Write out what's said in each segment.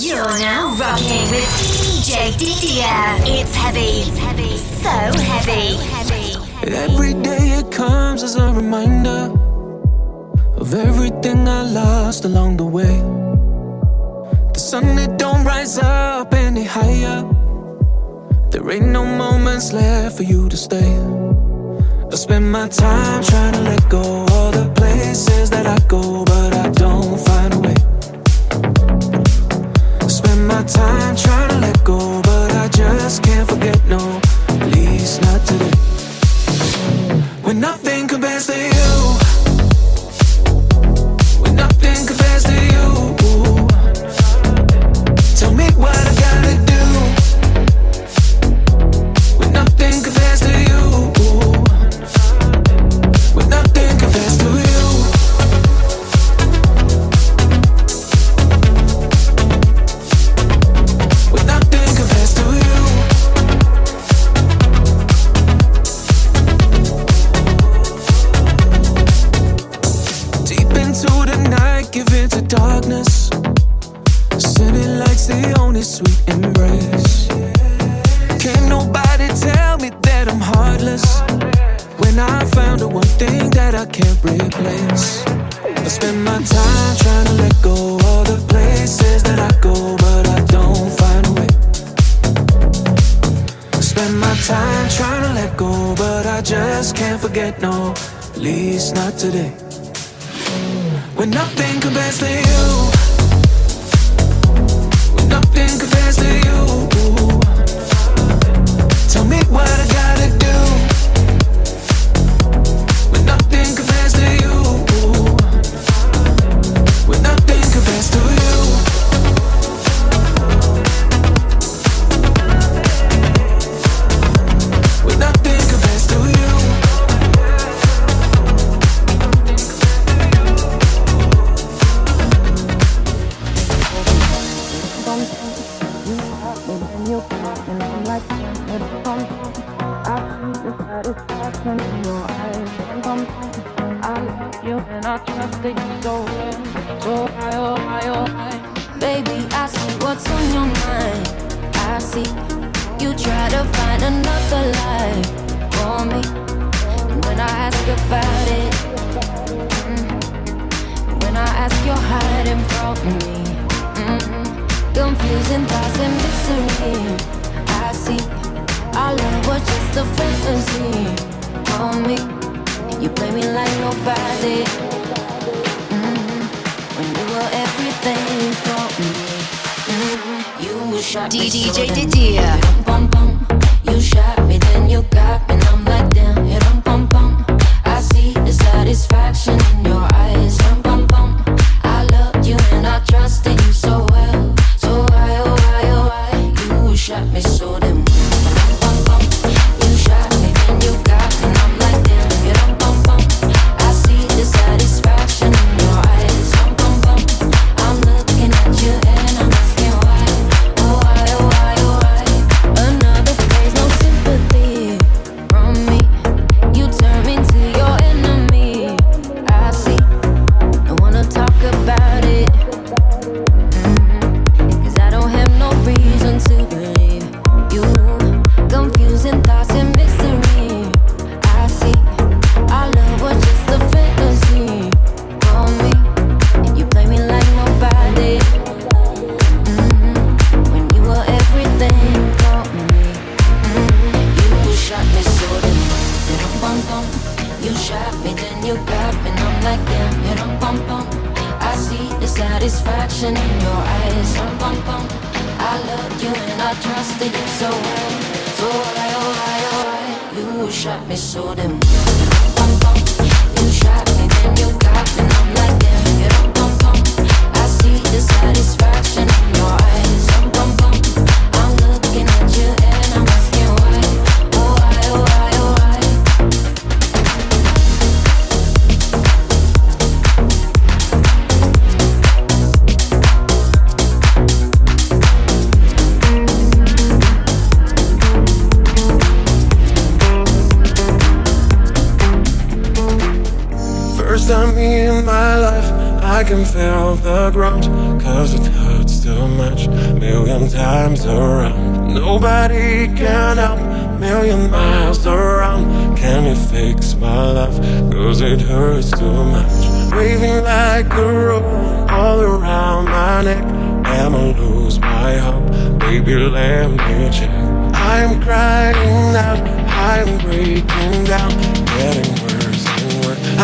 You're now rocking with DJ Didier. It's heavy. It's heavy. So heavy. Every day it comes as a reminder of everything I lost along the way. The sun it don't rise up any higher. There ain't no moments left for you to stay. I spend my time trying to let go all the places that I go, but I my time trying to let go, but I just can't forget, no, at least not today. When nothing compares to you, when nothing compares to you, tell me what I gotta do. today.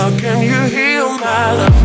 How can you heal my love?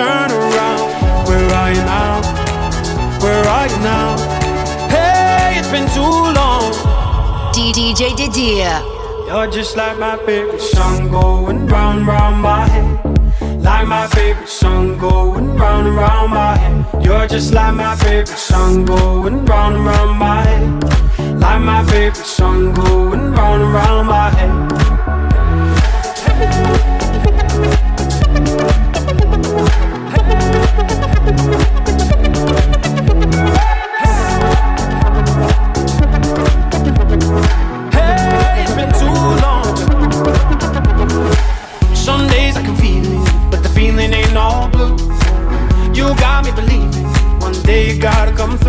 turn around. Where are you now? Where are you now? Hey, it's been too long. DDJ Didier. You're just like my favorite song going round, round my head. Like my favorite song going round and round my head. You're just like my favorite song going round and round my head. Like my favorite song going round and round my head.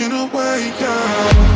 walking away, yeah.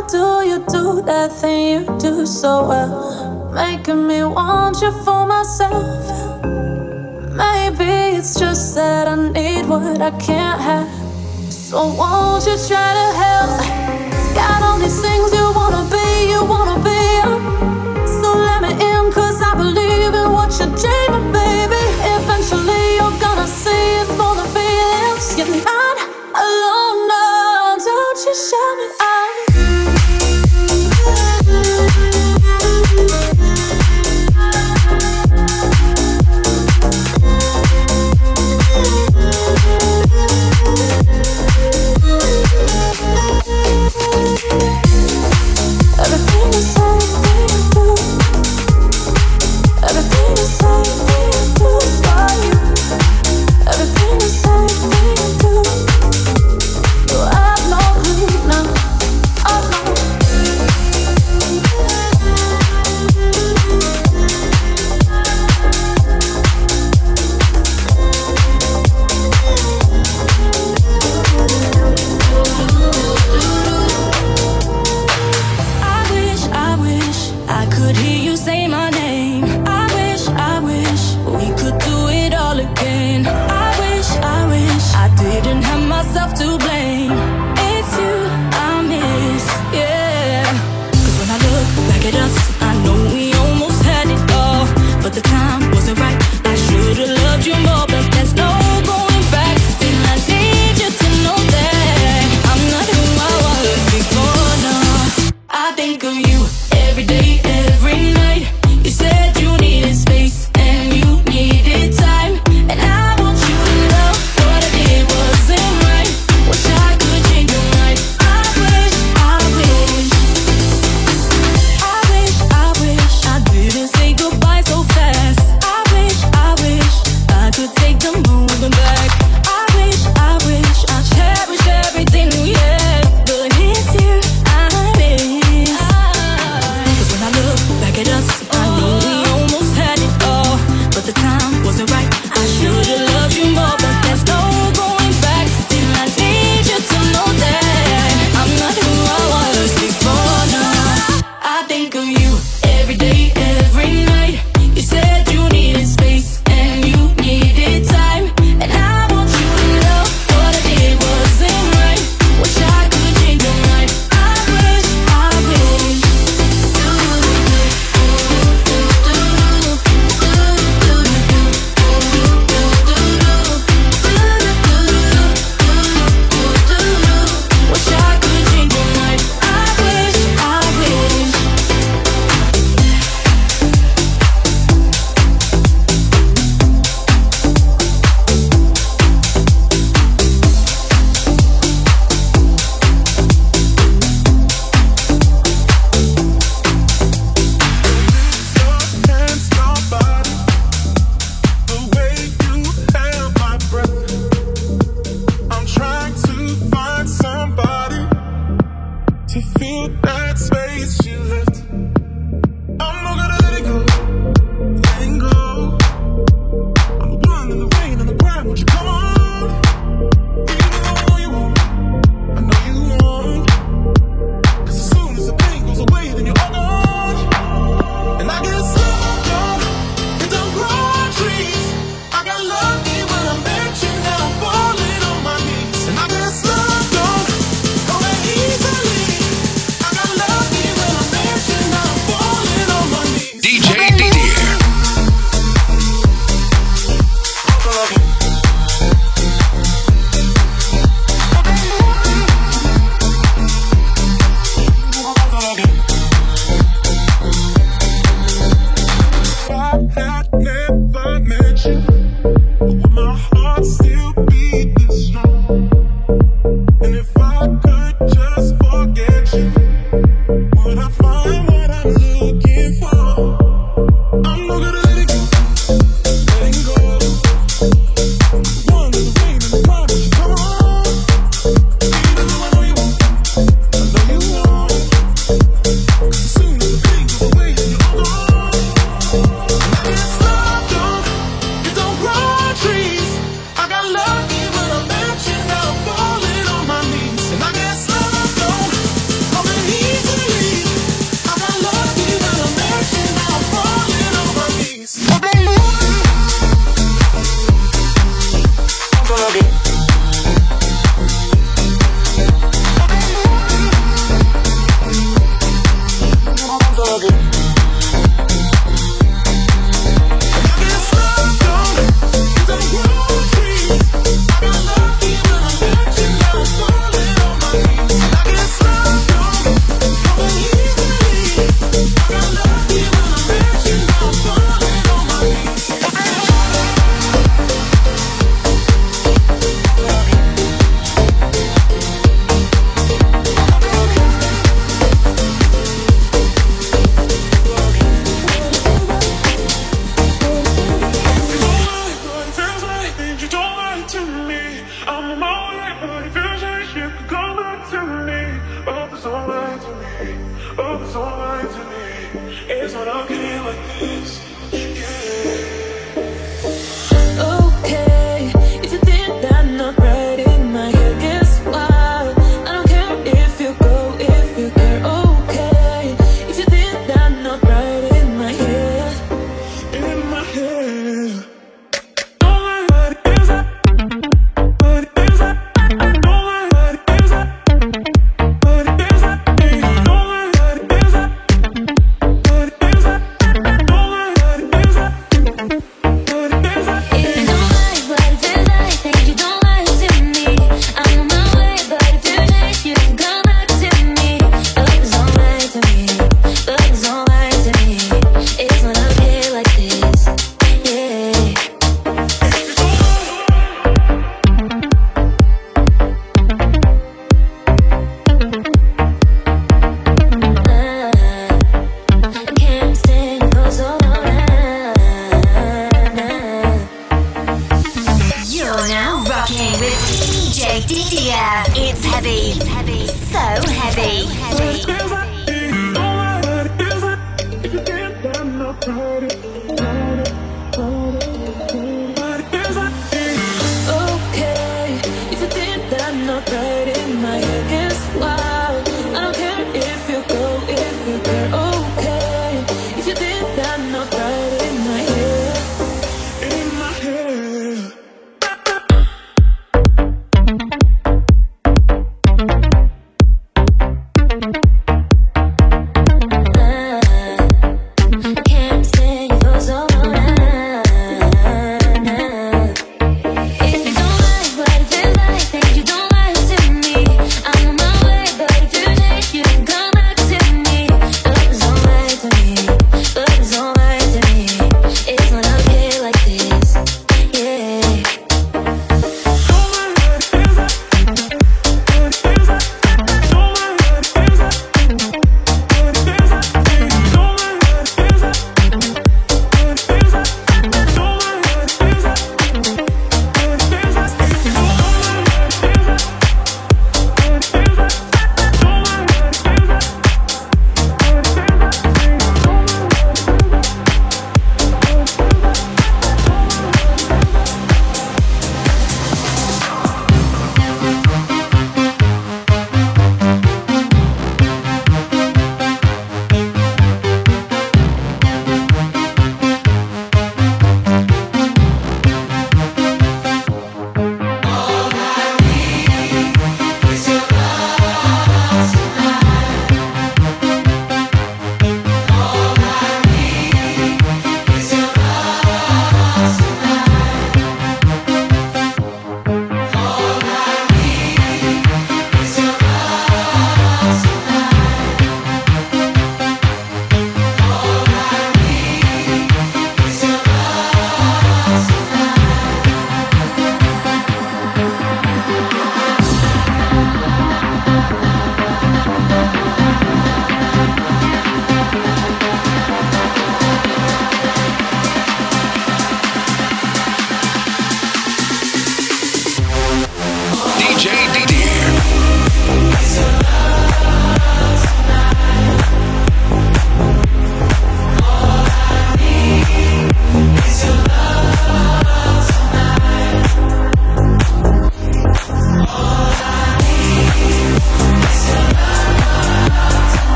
How do you do that thing you do so well? Making me want you for myself. Maybe it's just that I need what I can't have. So won't you try to help? Got all these things you wanna be, you wanna be. So let me in, cause I believe in what you're doing. that space you left. Didier, It's heavy. It's heavy. So heavy. So heavy.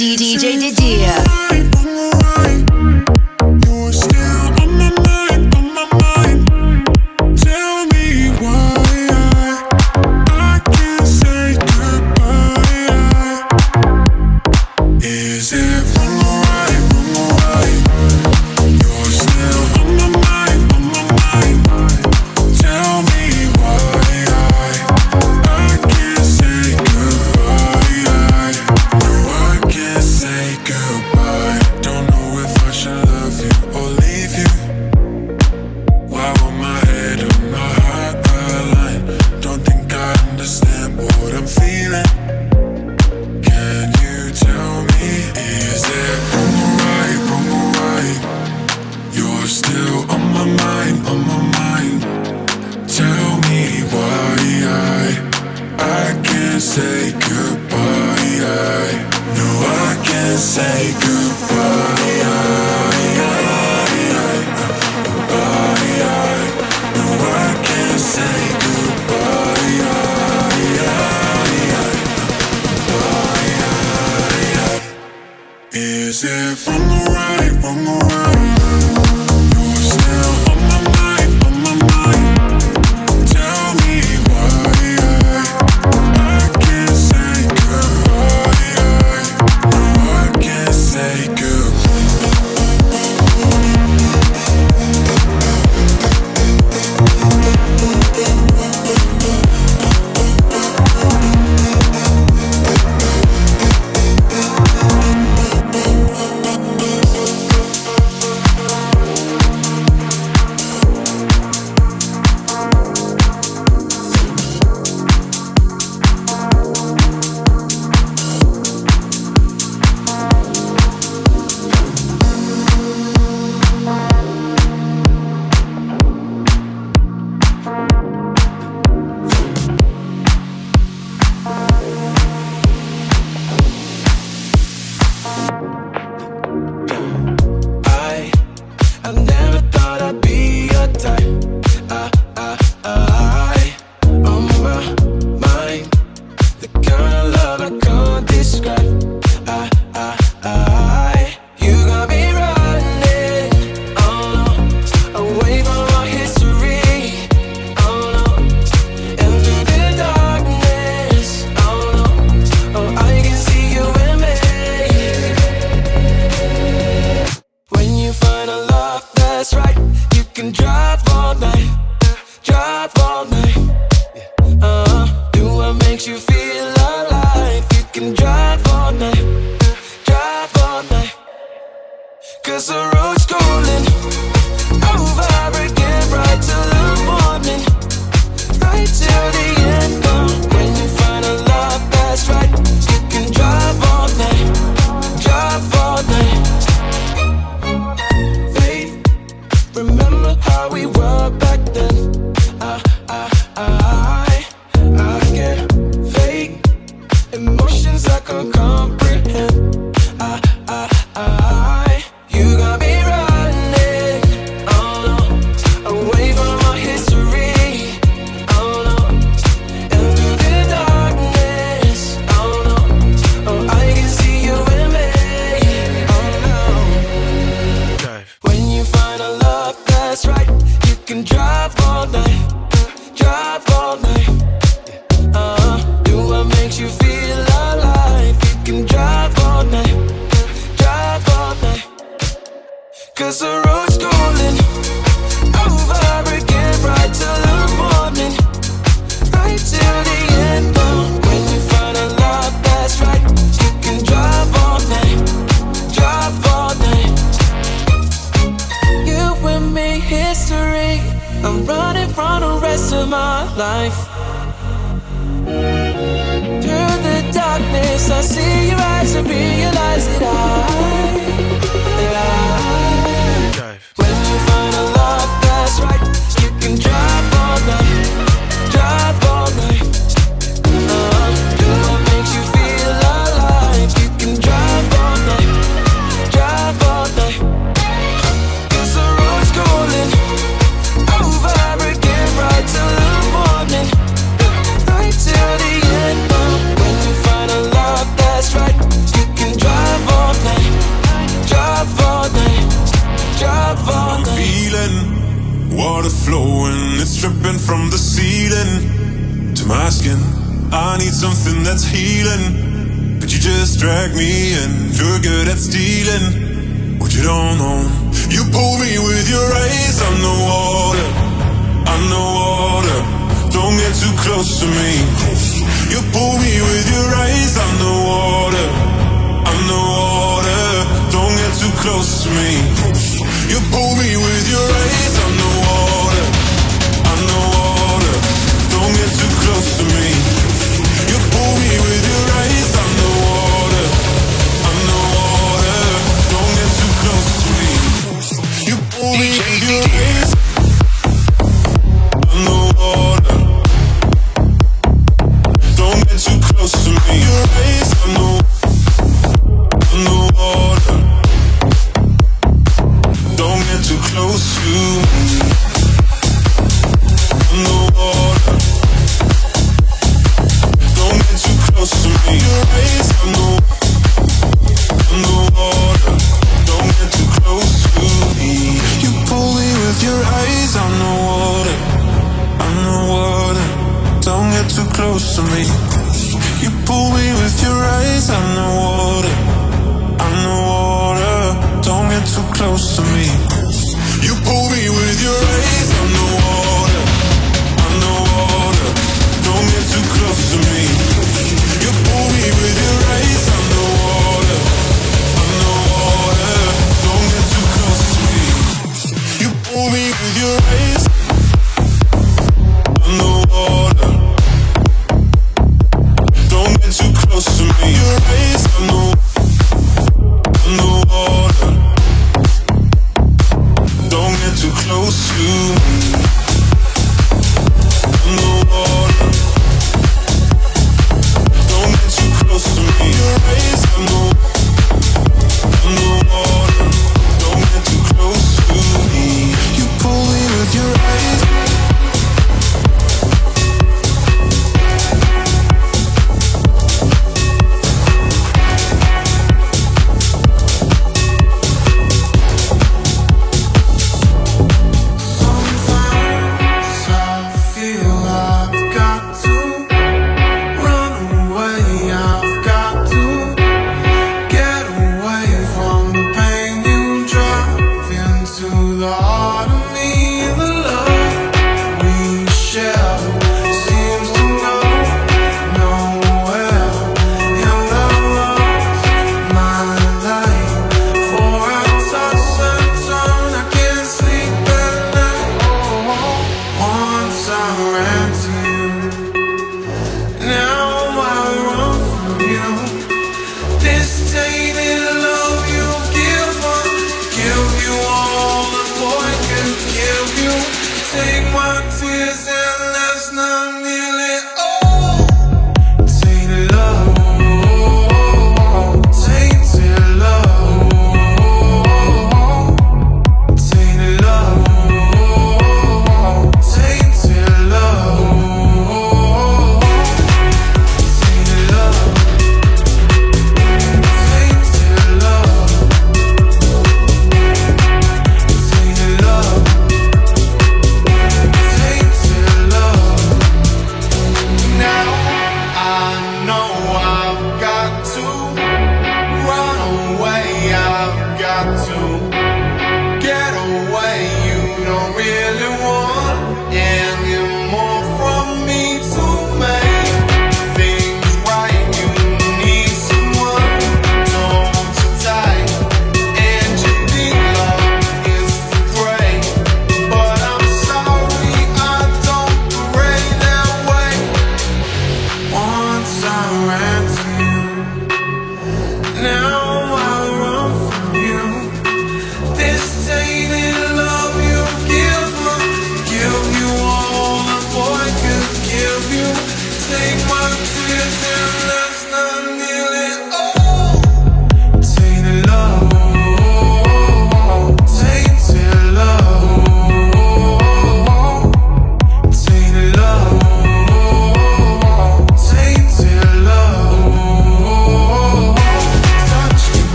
DJ Didier.